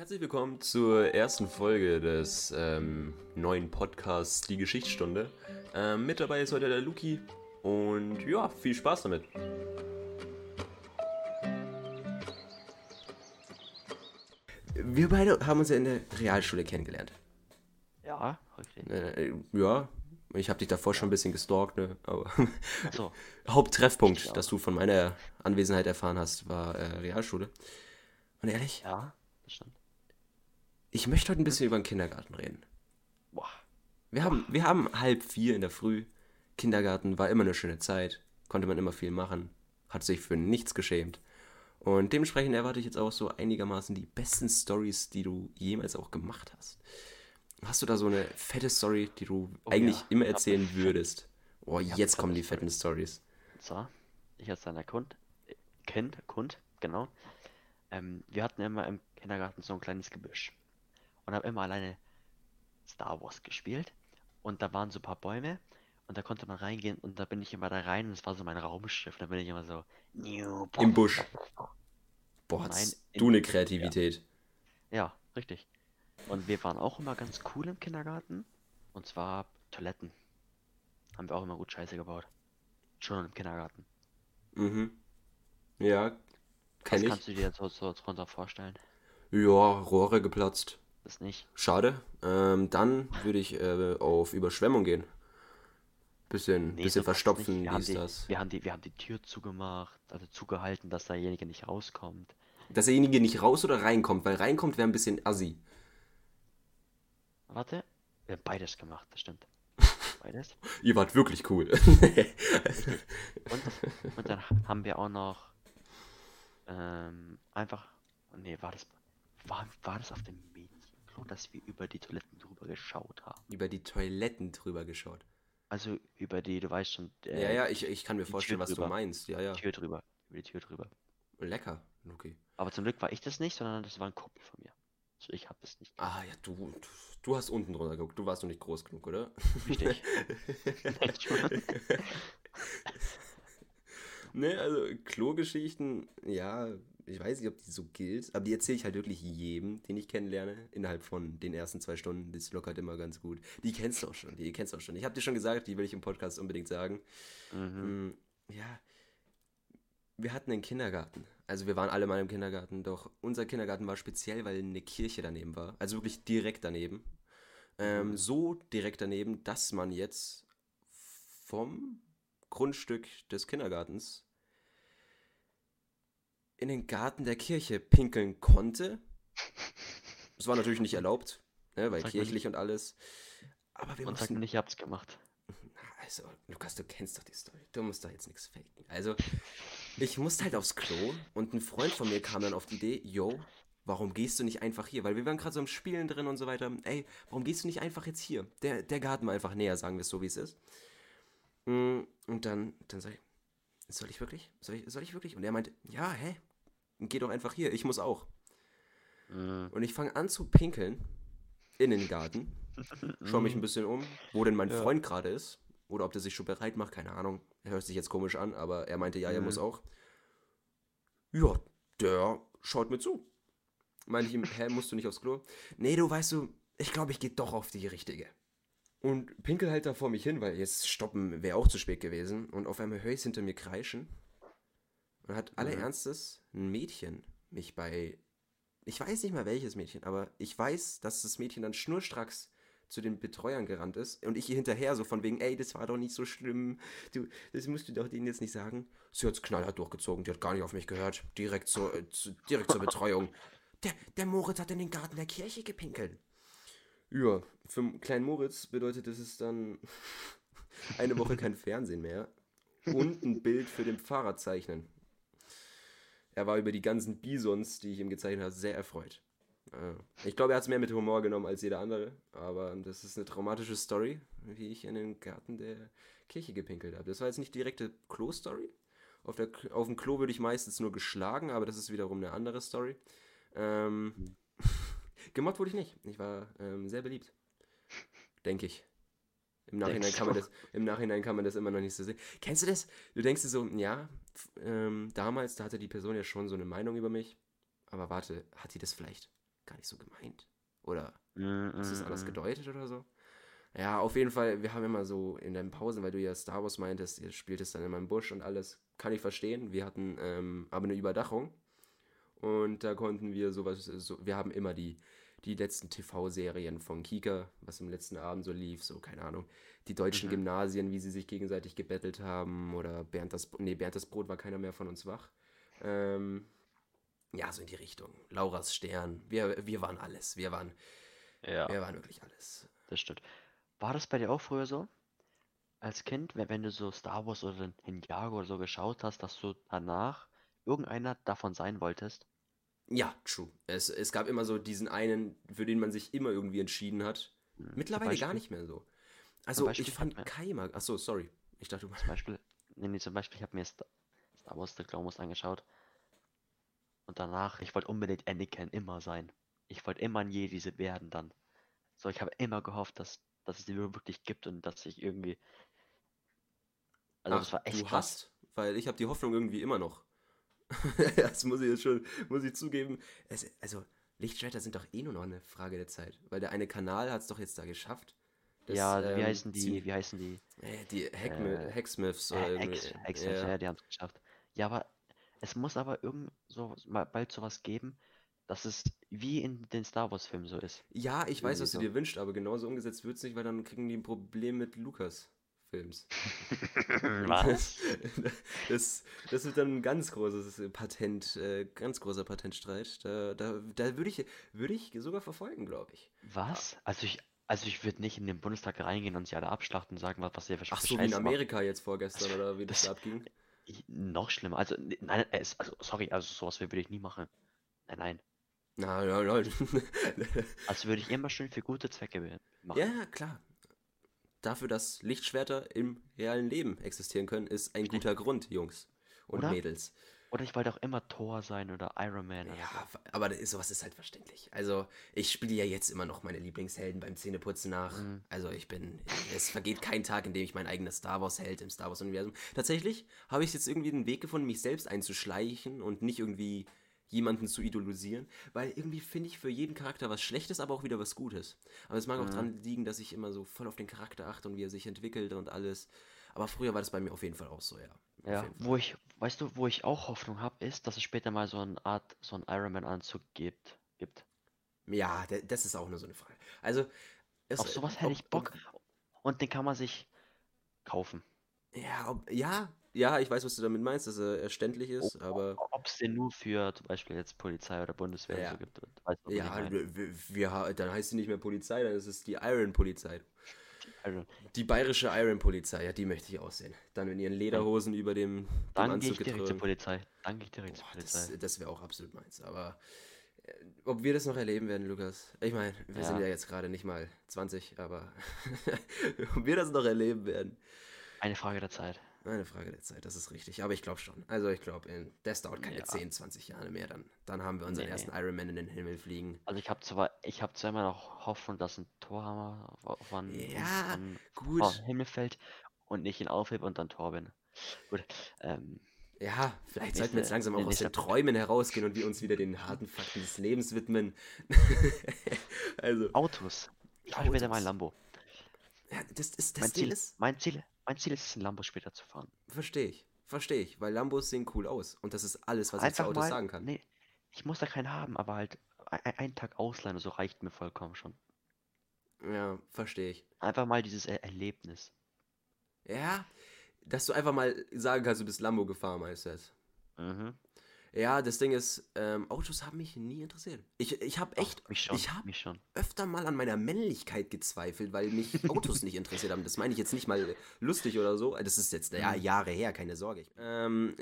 Herzlich willkommen zur ersten Folge des ähm, neuen Podcasts Die Geschichtsstunde. Ähm, mit dabei ist heute der Luki und ja, viel Spaß damit. Wir beide haben uns ja in der Realschule kennengelernt. Ja, richtig. Äh, ja, ich habe dich davor schon ein bisschen gestalkt, ne? Aber So, Haupttreffpunkt, Ja. dass du von meiner Anwesenheit erfahren hast, war äh, Realschule. Und ehrlich, ja, das stimmt. Ich möchte heute ein bisschen über den Kindergarten reden. Boah, Wir haben, wir haben halb vier in der Früh. Kindergarten war immer eine schöne Zeit. Konnte man immer viel machen. Hat sich für nichts geschämt. Und dementsprechend erwarte ich jetzt auch so einigermaßen die besten Stories, die du jemals auch gemacht hast. Hast du da so eine fette Story, die du Oh eigentlich ja, immer erzählen würdest? Oh, jetzt kommen die fette fetten Stories. zwar, ich als deiner Kund, äh, Kind, Kund, genau. Ähm, wir hatten immer im Kindergarten so ein kleines Gebüsch und haben immer alleine Star Wars gespielt und da waren so ein paar Bäume und da konnte man reingehen und da bin ich immer da rein und es war so mein Raumschiff. Da bin ich immer so Im Busch. Boah, Nein, hast in- du eine Kreativität. Ja, richtig. Und wir waren auch immer ganz cool im Kindergarten. Und zwar Toiletten. Haben wir auch immer gut Scheiße gebaut. Schon im Kindergarten. Mhm. Ja, Was kenn ich. kannst du dir so, so drunter vorstellen? Ja, Rohre geplatzt. Das nicht. Schade. Ähm, dann würde ich äh, auf Überschwemmung gehen. Bisschen, Nee, bisschen verstopfen, dies, die, das. wir haben die, wir haben die Tür zugemacht, also zugehalten, dass derjenige nicht rauskommt. Dass derjenige nicht raus oder reinkommt, weil reinkommt wäre ein bisschen assi. Warte, wir haben beides gemacht, das stimmt. Beides. Ihr wart wirklich cool. Und, und dann haben wir auch noch ähm, einfach. Nee, war das. War, war das auf dem Mädchenklo, dass wir über die Toiletten drüber geschaut haben? Über die Toiletten drüber geschaut. Also über die, du weißt schon, Ja, äh, ja, ich, ich kann mir vorstellen, Tür was du meinst. Ja, ja. die Tür drüber. Über die Tür drüber. Lecker. Okay. Aber zum Glück war ich das nicht, sondern das war ein Kumpel von mir. Also ich habe das nicht. Ah, ja, du, du, du hast unten drunter geguckt. Du warst noch nicht groß genug, oder? Richtig. ne, also Klogeschichten, ja, ich weiß nicht, ob die so gilt, aber die erzähle ich halt wirklich jedem, den ich kennenlerne, innerhalb von den ersten zwei Stunden. Das lockert immer ganz gut. Die kennst du auch schon, die kennst du auch schon. Ich habe dir schon gesagt, die will ich im Podcast unbedingt sagen. Mhm. Mm, Ja, wir hatten einen Kindergarten. Also wir waren alle mal im Kindergarten, doch unser Kindergarten war speziell, weil eine Kirche daneben war. Also wirklich direkt daneben. Ähm, Mhm. so direkt daneben, dass man jetzt vom Grundstück des Kindergartens in den Garten der Kirche pinkeln konnte. Das war natürlich nicht erlaubt, ne, weil Sag kirchlich und alles. Aber wir Und mussten nicht, ich hab's gemacht. also, Lukas, du kennst doch die Story. Du musst da jetzt nichts faken. Also, ich musste halt aufs Klo und ein Freund von mir kam dann auf die Idee, yo, warum gehst du nicht einfach hier? Weil wir waren gerade so im Spielen drin und so weiter. Ey, warum gehst du nicht einfach jetzt hier? Der, der Garten war einfach näher, sagen wir es so, wie es ist. Mm, Und dann, dann sag ich, soll ich wirklich? Soll ich, soll ich wirklich? Und er meinte, ja, hä? Geh doch einfach hier, ich muss auch. Mhm. Und ich fange an zu pinkeln in den Garten. Schau mich ein bisschen um, wo denn mein Ja. Freund gerade ist. Oder ob der sich schon bereit macht, keine Ahnung. Er hört sich jetzt komisch an, aber er meinte, ja, er Mhm. muss auch. Ja, der schaut mir zu. Meinte ich ihm, hä, musst du nicht aufs Klo? Nee, du weißt du, ich glaube, ich gehe doch auf die richtige. Und pinkel halt da vor mich hin, weil jetzt stoppen wäre auch zu spät gewesen. Und auf einmal höre ich hinter mir kreischen. Und hat alle Mhm. Ernstes ein Mädchen mich bei. Ich weiß nicht mal welches Mädchen, aber ich weiß, dass das Mädchen dann schnurstracks zu den Betreuern gerannt ist und ich ihr hinterher so von wegen, ey, das war doch nicht so schlimm, du, das musst du doch denen jetzt nicht sagen. Sie hat's knallhart durchgezogen, die hat gar nicht auf mich gehört, direkt zur, äh, zu, direkt zur Betreuung. Der, der Moritz hat in den Garten der Kirche gepinkelt. Ja, für kleinen Moritz bedeutet das es dann eine Woche kein Fernsehen mehr und ein Bild für den Fahrer zeichnen. Er war über die ganzen Bisons, die ich ihm gezeichnet habe, sehr erfreut. Äh, Ich glaube, er hat es mehr mit Humor genommen als jeder andere, aber das ist eine traumatische Story, wie ich in den Garten der Kirche gepinkelt habe. Das war jetzt nicht direkte Klo-Story. Auf, auf dem Klo würde ich meistens nur geschlagen, aber das ist wiederum eine andere Story. Ähm, gemobbt wurde ich nicht. Ich war ähm, sehr beliebt. Denke ich. Im Nachhinein, kann man das, Im Nachhinein kann man das immer noch nicht so sehen. Kennst du das? Du denkst dir so, ja, ähm, damals, da hatte die Person ja schon so eine Meinung über mich. Aber warte, hat die das vielleicht gar nicht so gemeint. Oder Mm, ist es anders mm. gedeutet oder so? Ja, auf jeden Fall, wir haben immer so in den Pausen, weil du ja Star Wars meintest, ihr spieltest dann in meinem Busch und alles, kann ich verstehen. Wir hatten ähm, aber eine Überdachung und da konnten wir sowas, so, wir haben immer die, die letzten TV-Serien von Kika, was im letzten Abend so lief, so, keine Ahnung, die deutschen Mhm. Gymnasien, wie sie sich gegenseitig gebettelt haben oder Bernd das, nee, Bernd das Brot war keiner mehr von uns wach. Ähm, ja, so in die Richtung. Lauras Stern, wir, wir waren alles, wir waren, Ja, wir waren wirklich alles. das stimmt. War das bei dir auch früher so? Als Kind, wenn, wenn du so Star Wars oder den Ninjago oder so geschaut hast, dass du danach irgendeiner davon sein wolltest? Ja, true. Es, es gab immer so diesen einen, für den man sich immer irgendwie entschieden hat. Hm, zum Mittlerweile gar nicht mehr so. Also, ich fand Keimer. Achso, sorry. Ich dachte, du Zum Beispiel, nee, nee, zum Beispiel, ich habe mir Star, Star Wars The Clone Wars angeschaut. Und danach, ich wollte unbedingt Anakin immer sein. Ich wollte immer ein Jedi werden dann. So, ich habe immer gehofft, dass, dass es die wirklich gibt und dass ich irgendwie. Also, das Ach, war echt du krass. hast, weil ich habe die Hoffnung irgendwie immer noch. das muss ich jetzt schon, muss ich zugeben. Es, also, Lichtschwerter sind doch eh nur noch eine Frage der Zeit. Weil der eine Kanal hat es doch jetzt da geschafft. Das, ja, wie ähm, heißen die, wie heißen die? Äh, die Hackmi Äh, Hacksmiths oder Äh. Hex, Hex, ja. ja, die haben es geschafft. Ja, aber es muss aber irgend so mal bald sowas geben, dass es wie in den Star Wars Filmen so ist. Ja, ich weiß, Irgendwie was du so. dir wünschst, aber genauso umgesetzt wird es nicht, weil dann kriegen die ein Problem mit Lucas-Films. Was? Das, das wird dann ein ganz großes Patent, äh, ganz großer Patentstreit. Da, da, da würde ich, würde ich sogar verfolgen, glaube ich. Was? Also ich, also ich würde nicht in den Bundestag reingehen und sie alle abschlachten und sagen, was, was ihr für Ach so, wie in Scheiße macht. Amerika jetzt vorgestern, oder wie das das- da abging. Noch schlimmer. Also, nein, es, also sorry, also sowas würde ich nie machen. Nein, nein. Na, ja, nein. Also würde ich immer schön für gute Zwecke machen. ja, klar. Dafür, dass Lichtschwerter im realen Leben existieren können, ist ein guter Grund, Jungs und Oder? Mädels. Oder ich wollte auch immer Thor sein oder Iron Man oder Ja, aber das ist- sowas ist halt verständlich. Also, ich spiele ja jetzt immer noch meine Lieblingshelden beim Zähneputzen nach. Mhm. Also, ich bin. Es vergeht kein Tag, in dem ich mein eigenes Star Wars-Held im Star Wars-Universum. Tatsächlich habe ich jetzt irgendwie den Weg gefunden, mich selbst einzuschleichen und nicht irgendwie jemanden zu idolisieren, weil irgendwie finde ich für jeden Charakter was Schlechtes, aber auch wieder was Gutes. Aber es mag auch Mhm. dran liegen, dass ich immer so voll auf den Charakter achte und wie er sich entwickelt und alles. Aber früher war das bei mir auf jeden Fall auch so, ja. Ja, wo ich, weißt du, wo ich auch Hoffnung habe, ist, dass es später mal so eine Art, so einen Iron Man Anzug gibt. gibt. Ja, das ist auch nur so eine Frage. Also, es, Auf sowas hätte ich Bock. Und den kann man sich kaufen. Ja, ob, ja, ja, ich weiß, was du damit meinst, dass er erständlich ist, aber Ob es den nur für zum Beispiel jetzt Polizei oder Bundeswehr Ja. so gibt. Ich ja, wir, wir, dann heißt sie nicht mehr Polizei, dann ist es die Iron Polizei. Also, Die bayerische Iron Polizei, ja, die möchte ich aussehen. Dann in ihren Lederhosen über dem, dem dann gehe Anzug ich direkt zur. Polizei. Dann gehe ich direkt zur Polizei. das das wäre auch absolut meins, aber äh, ob wir das noch erleben werden, Lukas? Ich meine, wir sind Ja. ja jetzt gerade nicht mal 20, aber ob wir das noch erleben werden, Eine Frage der Zeit. Eine Frage der Zeit, das ist richtig. Aber ich glaube schon. Also ich glaube, das dauert keine Ja. 10, 20 Jahre mehr. Dann, dann haben wir unseren Nee, ersten Iron Man in den Himmel fliegen. Also ich habe zwar, ich habe zwar immer noch Hoffnung, dass ein Torhammer von, Ja, von, Gut. vom Himmel fällt und ich ihn aufhebe und dann Tor bin. Gut. Ähm, Ja, vielleicht sollten wir jetzt langsam auch aus den. Träumen herausgehen und wir uns wieder den harten Fakten des Lebens widmen. also, Autos. Ich fahre später mal ein Autos. Lambo. Das, ist, Mein das Ding Ziel, ist, mein Ziel, mein Ziel ist es, ein Lambo später zu fahren. verstehe ich. Verstehe ich, weil Lambos sehen cool aus. Und das ist alles, was ich zu Einfach Autos mal, sagen kann. nee, ich muss da keinen haben, aber halt ein, einen Tag ausleihen, so reicht mir vollkommen schon. Ja, verstehe ich. Einfach mal dieses er Erlebnis. Ja, dass du einfach mal sagen kannst, du bist Lambo gefahren, du das? Mhm. Ja, das Ding ist, ähm, Autos haben mich nie interessiert. Ich, ich habe echt, mich schon, ich habe öfter mal an meiner Männlichkeit gezweifelt, weil mich Autos nicht interessiert haben. Das meine ich jetzt nicht mal lustig oder so. Das ist jetzt ja, Mhm. Jahre her, keine Sorge. Ähm,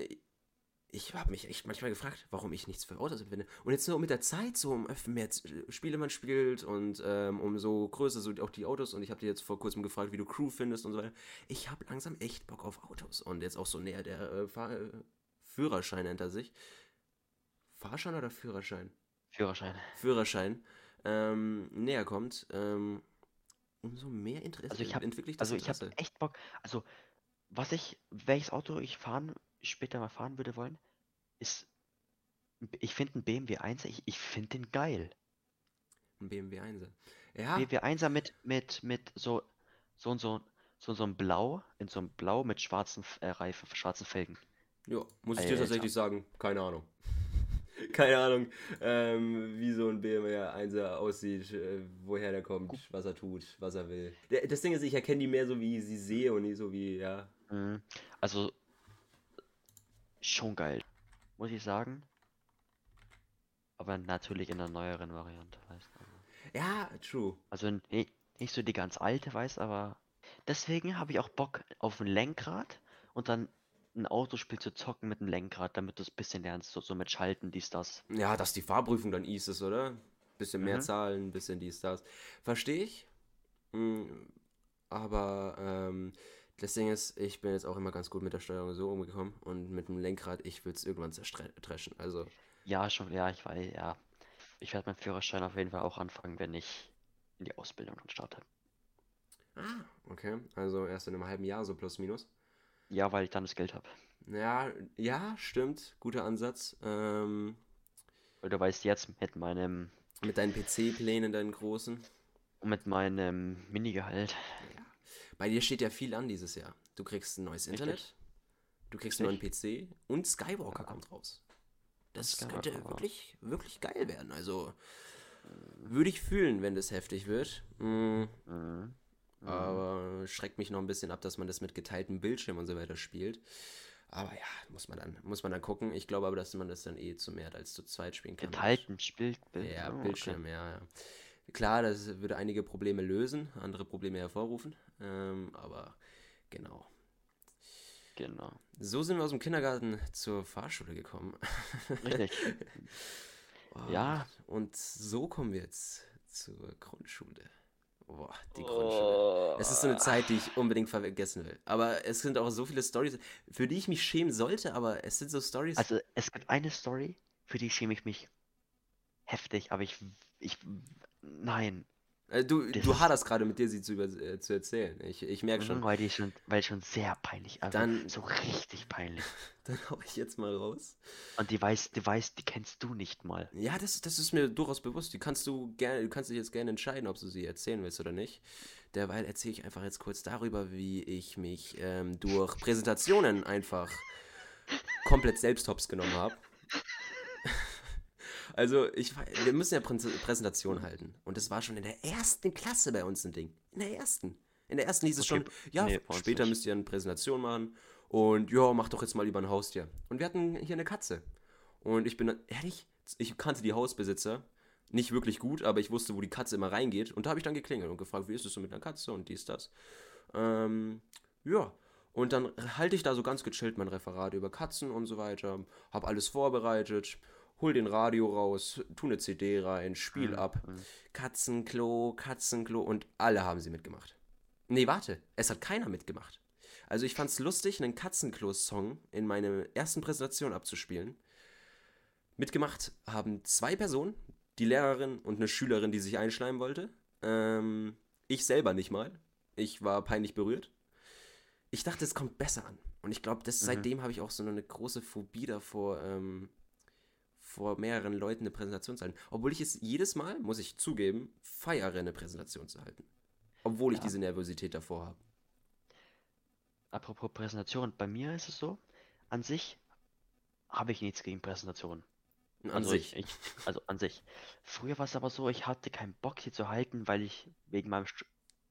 ich habe mich echt manchmal gefragt, warum ich nichts für Autos empfinde. Und jetzt so mit der Zeit, so um öfter mehr Spiele man spielt und ähm, umso größer so auch die Autos. Und ich habe dir jetzt vor kurzem gefragt, wie du Crew findest und so weiter. Ich habe langsam echt Bock auf Autos. Und jetzt auch so näher der äh, Fahr Führerschein nennt er sich. Fahrschein oder Führerschein? Führerschein. Führerschein ähm, näher kommt, ähm, umso mehr Interesse Also ich hab- entwickle ich das Also ich habe echt Bock. Also, was ich, welches Auto ich fahren, später mal fahren würde wollen, ist, ich finde einen BMW 1, ich, ich finde den geil. Ein BMW 1er. Ja. BMW 1er mit, mit, mit so, so und so, so, so ein Blau, in so einem Blau mit schwarzen äh, Reifen, schwarzen Felgen. Ja, muss ich dir Alter. tatsächlich sagen, keine Ahnung. keine Ahnung, ähm, wie so ein BMW 1er aussieht, äh, woher der kommt, was er tut, was er will. Der, das Ding ist, ich erkenne die mehr so, wie ich sie sehe und nicht so wie, ja. Mhm. Also, schon geil, muss ich sagen. Aber natürlich in der neueren Variante, weißt du. Ja, true. Also ni- nicht so die ganz alte, weißt aber. Deswegen habe ich auch Bock auf ein Lenkrad und dann ein Autospiel zu zocken mit einem Lenkrad, damit du es ein bisschen lernst, so, so mit Schalten, dies, das. Ja, dass die Fahrprüfung dann easy ist, oder? Bisschen mehr Mhm. Zahlen, bisschen dies, das. Verstehe ich. Mm, Aber ähm, das Ding ist, ich bin jetzt auch immer ganz gut mit der Steuerung so umgekommen und mit dem Lenkrad, ich will es irgendwann zertreschen. Also, Ja, schon, ja, ich weiß, ja. Ich werde meinen Führerschein auf jeden Fall auch anfangen, wenn ich in die Ausbildung dann starte. ah, okay. Also erst in einem halben Jahr so plus minus. Ja, weil ich dann das Geld habe. Ja, ja, stimmt. Guter Ansatz. Ähm, Weil du weißt jetzt mit meinem mit deinen PC-Plänen, deinen großen. mit meinem Minigehalt. Ja. Bei dir steht ja viel an dieses Jahr. Du kriegst ein neues Richtig. Internet, du kriegst einen neuen PC und Skywalker kommt raus. Das Skywalker könnte raus. wirklich, wirklich geil werden. Also würde ich fühlen, wenn das heftig wird. Mm, Mhm. Aber schreckt mich noch ein bisschen ab, dass man das mit geteiltem Bildschirm und so weiter spielt. Aber ja, muss man dann, muss man dann gucken. Ich glaube aber, dass man das dann eh zu mehr als zu zweit spielen kann. Geteilten Bild, Bild. Ja, oh, okay. Bildschirm, ja, ja. Klar, das würde einige Probleme lösen, andere Probleme hervorrufen. Ähm, aber genau. Genau. So sind wir aus dem Kindergarten zur Fahrschule gekommen. Richtig. Oh, Ja. Und so kommen wir jetzt zur Grundschule. Boah, die Grundschule. Es ist so eine Zeit, die ich unbedingt vergessen will. Aber es sind auch so viele Stories, für die ich mich schämen sollte, aber es sind so Stories. Also, es gibt eine Story, für die schäme ich mich heftig, aber ich, ich, nein, du, das du ist- haderst gerade mit dir, sie zu, äh, zu erzählen. Ich, ich merke schon. Mhm, weil die schon, weil schon sehr peinlich, also Dann- so richtig peinlich. Dann hau ich jetzt mal raus. Und die weiß, die weiß, die kennst du nicht mal. Ja, das, das ist mir durchaus bewusst. Die kannst du gerne, du kannst dich jetzt gerne entscheiden, ob du sie erzählen willst oder nicht. Derweil erzähle ich einfach jetzt kurz darüber, wie ich mich ähm, durch Präsentationen einfach komplett selbst hops genommen habe. Also, ich, wir müssen ja Prä Präsentation halten. Und das war schon in der ersten Klasse bei uns ein Ding. In der ersten. In der ersten hieß es Okay, schon, ja, nee, später müsst ihr eine Präsentation machen. Und ja, mach doch jetzt mal lieber ein Haustier. Und wir hatten hier eine Katze. Und ich bin dann, ehrlich, ich kannte die Hausbesitzer nicht wirklich gut, aber ich wusste, wo die Katze immer reingeht. Und da habe ich dann geklingelt und gefragt, wie ist es so mit einer Katze und dies, das. Ähm, ja. Und dann halte ich da so ganz gechillt mein Referat über Katzen und so weiter. Hab alles vorbereitet, hol den Radio raus, tu eine CD rein, spiel ab. Katzenklo, Katzenklo und alle haben sie mitgemacht. Nee, warte, es hat keiner mitgemacht. Also ich fand's lustig, einen Katzenklo-Song in meiner ersten Präsentation abzuspielen. Mitgemacht haben zwei Personen, die Lehrerin und eine Schülerin, die sich einschleimen wollte. Ähm, ich selber nicht mal. Ich war peinlich berührt. Ich dachte, es kommt besser an. Und ich glaube, seitdem habe ich auch so eine große Phobie davor, ähm, vor mehreren Leuten eine Präsentation zu halten. Obwohl ich es jedes Mal, muss ich zugeben, feiere, eine Präsentation zu halten. Obwohl ich Ja. diese Nervosität davor habe. Apropos Präsentation, bei mir ist es so, an sich habe ich nichts gegen Präsentationen. An Also sich. Ich, ich, also an sich. Früher war es aber so, ich hatte keinen Bock, sie zu halten, weil ich wegen meinem St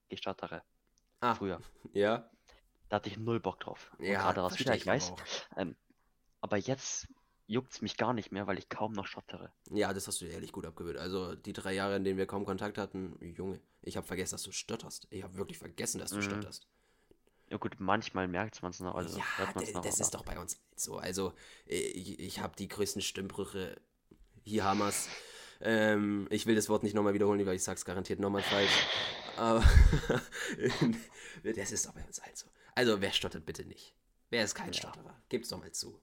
Gestattere. Ah, Früher. ja. Da hatte ich null Bock drauf. Und Ja, gerade das wieder, ich weiß. Ähm, aber jetzt juckt es mich gar nicht mehr, weil ich kaum noch stottere. Ja, das hast du dir ehrlich gut abgewöhnt. Also die drei Jahre, in denen wir kaum Kontakt hatten, Junge, ich habe vergessen, dass du stotterst. Ich habe wirklich vergessen, dass du Mhm. stotterst. Ja gut, manchmal merkt man es noch, also ja, es noch. das ist doch bei uns so. Also ich, ich habe die größten Stimmbrüche. Hier Hamas. Ähm, ich will das Wort nicht nochmal wiederholen, weil ich sag's garantiert nochmal falsch. Aber das ist doch bei uns halt so. Also wer stottert bitte nicht? Wer ist kein Ja. Stotterer? Gib's doch mal zu.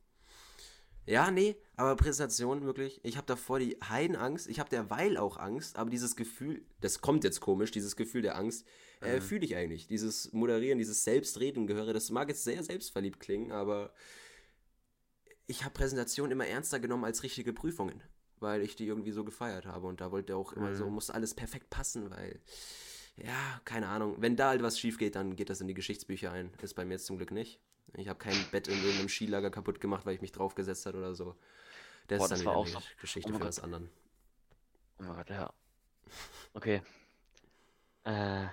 Ja, nee, aber Präsentation wirklich. Ich habe davor die Heidenangst. Ich habe derweil auch Angst, aber dieses Gefühl, das kommt jetzt komisch, dieses Gefühl der Angst, äh, Mhm. fühle ich eigentlich. Dieses Moderieren, dieses Selbstreden gehöre, das mag jetzt sehr selbstverliebt klingen, aber ich habe Präsentationen immer ernster genommen als richtige Prüfungen. weil ich die irgendwie so gefeiert habe. Und da wollte auch immer so, Mhm. muss alles perfekt passen, weil, ja, keine Ahnung. Wenn da halt was schief geht, dann geht das in die Geschichtsbücher ein. Ist bei mir jetzt zum Glück nicht. Ich habe kein Bett in irgendeinem Skilager kaputt gemacht, weil ich mich draufgesetzt habe oder so. Das Boah, ist dann das war auch eine so- Geschichte oh für was anderen. Oh mein Gott, ja. Okay. Äh.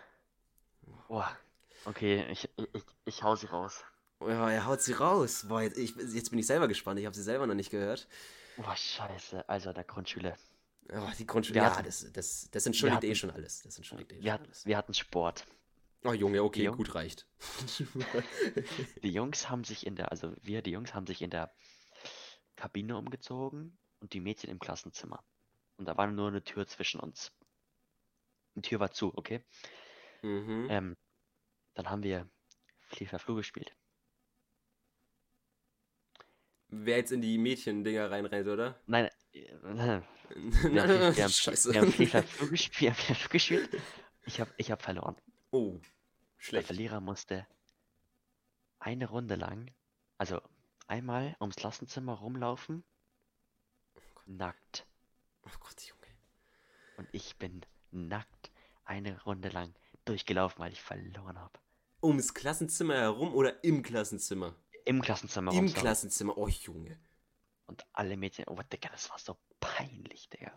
Boah. Okay, ich, ich, ich hau sie raus. Ja, er haut sie raus. Boah, jetzt, ich, jetzt bin ich selber gespannt. Ich habe sie selber noch nicht gehört. Boah, scheiße. Also der Grundschule. Oh, die Grundschule. Wir Ja, hatten- das, das, das entschuldigt eh hatten- schon alles. Das entschuldigt eh schon Wir hatten, alles. wir hatten Sport. Oh, Junge, okay, Die Jung- gut reicht. Die Jungs haben sich in der, also wir, die Jungs haben sich in der Kabine umgezogen und die Mädchen im Klassenzimmer. Und da war nur eine Tür zwischen uns. Die Tür war zu, okay? mhm. Ähm, dann haben wir Fliefer Flug gespielt. Wer jetzt in die Mädchen-Dinger reinrennt, oder? Nein, äh, wir Na, haben, wir haben, Scheiße. wir haben Fliefer Flug gespielt. Ich habe ich hab verloren. Oh, Der schlecht. Verlierer musste eine Runde lang, also einmal ums Klassenzimmer rumlaufen, nackt. Oh Gott, Junge. Und ich bin nackt eine Runde lang durchgelaufen, weil ich verloren habe. Ums Klassenzimmer herum oder im Klassenzimmer? Im Klassenzimmer Im. Klassenzimmer. Oh, Junge. Und alle Mädchen, oh Digga, das war so peinlich, Digga.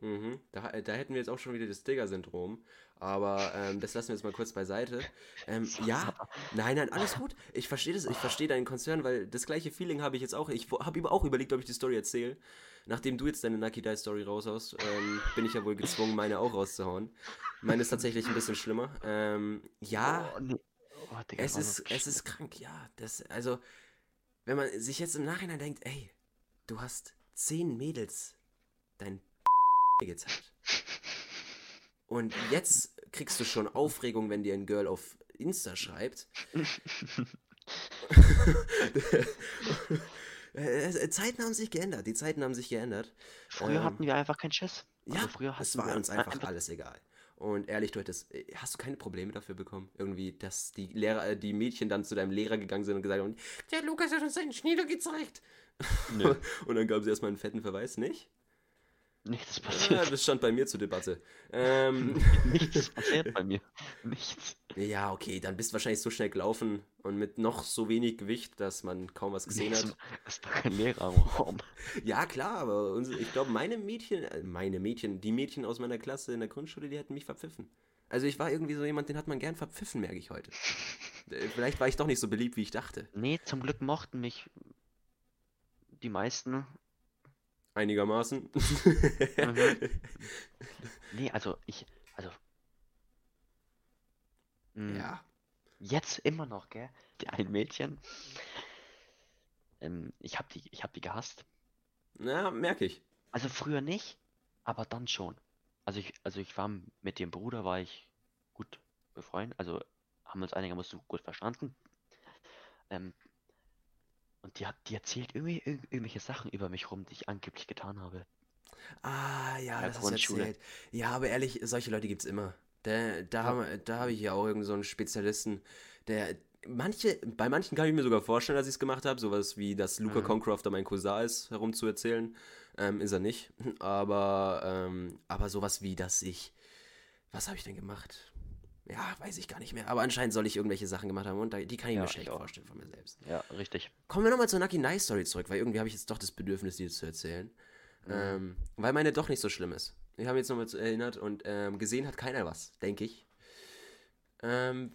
Mhm. Da, da hätten wir jetzt auch schon wieder das Digger-Syndrom. Aber ähm, das lassen wir jetzt mal kurz beiseite. Ähm, ja, nein, nein, alles gut. Ich verstehe das, ich verstehe deinen Konzern, weil das gleiche Feeling habe ich jetzt auch. Ich habe auch überlegt, ob ich die Story erzähle. Nachdem du jetzt deine Nucky Die Story raushaust, ähm, bin ich ja wohl gezwungen, meine auch rauszuhauen. Meine ist tatsächlich ein bisschen schlimmer. Ähm, ja, Oh, nee. Oh, Digga, es ist, es ist krank, ja. Das, also, wenn man sich jetzt im Nachhinein denkt, ey, du hast zehn Mädels dein gezeigt. Und jetzt kriegst du schon Aufregung, wenn dir ein Girl auf Insta schreibt. Zeiten haben sich geändert. Die Zeiten haben sich geändert. Früher Ähm, hatten wir einfach keinen Schiss. Ja, Also früher es war wir uns einfach einfach- alles egal. Und ehrlich, du hättest, äh, hast du keine Probleme dafür bekommen? Irgendwie, dass die Lehrer, äh, die Mädchen dann zu deinem Lehrer gegangen sind und gesagt haben, der Lukas hat uns seinen Schnieder gezeigt. Nö. und dann gaben sie erstmal einen fetten Verweis, nicht? Nichts Ja, passiert. das stand bei mir zur Debatte. Ähm, Nichts passiert bei mir. Nichts. ja, okay, dann bist du wahrscheinlich so schnell gelaufen und mit noch so wenig Gewicht, dass man kaum was gesehen es, hat. es war kein Lehrer im Raum. Ja, klar, aber unsere, ich glaube, meine Mädchen, äh, meine Mädchen, die Mädchen aus meiner Klasse in der Grundschule, die hätten mich verpfiffen. Also ich war irgendwie so jemand, den hat man gern verpfiffen, merke ich heute. Äh, Vielleicht war ich doch nicht so beliebt, wie ich dachte. Nee, zum Glück mochten mich die meisten. Einigermaßen. Mhm. Nee, also ich, also. Mm, ja. Jetzt immer noch, gell? Die ein Mädchen. Ähm, ich hab die, ich hab die gehasst. Na, merke ich. Also früher nicht, aber dann schon. Also ich, also ich war mit dem Bruder war ich gut befreundet, also haben uns einigermaßen gut verstanden. Ähm, und die hat, die erzählt irgendwie irg irgendwelche Sachen über mich rum, die ich angeblich getan habe. Ah, ja, das hast du erzählt. Ja, aber ehrlich, solche Leute gibt's immer. Da, da, Ja. da habe ich ja auch irgend so einen Spezialisten, der. Manche, bei manchen kann ich mir sogar vorstellen, dass ich es gemacht habe. Sowas wie, dass Luca Mhm. Concrafter mein Cousin ist, herumzuerzählen. Ähm, ist er nicht. Aber, ähm, aber sowas wie, dass ich. Was habe ich denn gemacht? Ja, weiß ich gar nicht mehr. Aber anscheinend soll ich irgendwelche Sachen gemacht haben und die kann ich Ja, mir schlecht vorstellen von mir selbst. Ja, richtig. Kommen wir nochmal zur Nucky Nice Story zurück, weil irgendwie habe ich jetzt doch das Bedürfnis, die zu erzählen. Ähm, weil meine doch nicht so schlimm ist. Ich habe mich jetzt nochmal erinnert und ähm, gesehen hat keiner was, denke ich. Ähm,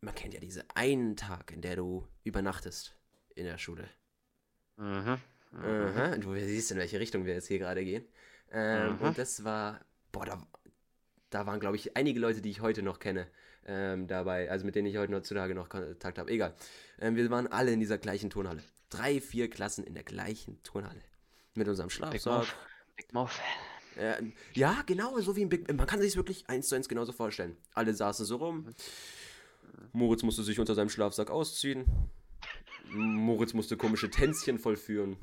man kennt ja diese einen Tag, in der du übernachtest in der Schule. Mhm. Mhm. Aha, du siehst, in welche Richtung wir jetzt hier gerade gehen. Ähm, Mhm. Und das war, boah, da, da waren, glaube ich, einige Leute, die ich heute noch kenne, ähm, dabei, also mit denen ich heute heutzutage noch Kontakt habe. Egal. Ähm, wir waren alle in dieser gleichen Turnhalle. Drei, vier Klassen in der gleichen Turnhalle. Mit unserem Schlafsack. Big Mouth. Äh, ja, genau, so wie ein Big. Man kann sich wirklich eins zu eins genauso vorstellen. Alle saßen so rum. Moritz musste sich unter seinem Schlafsack ausziehen. Moritz musste komische Tänzchen vollführen.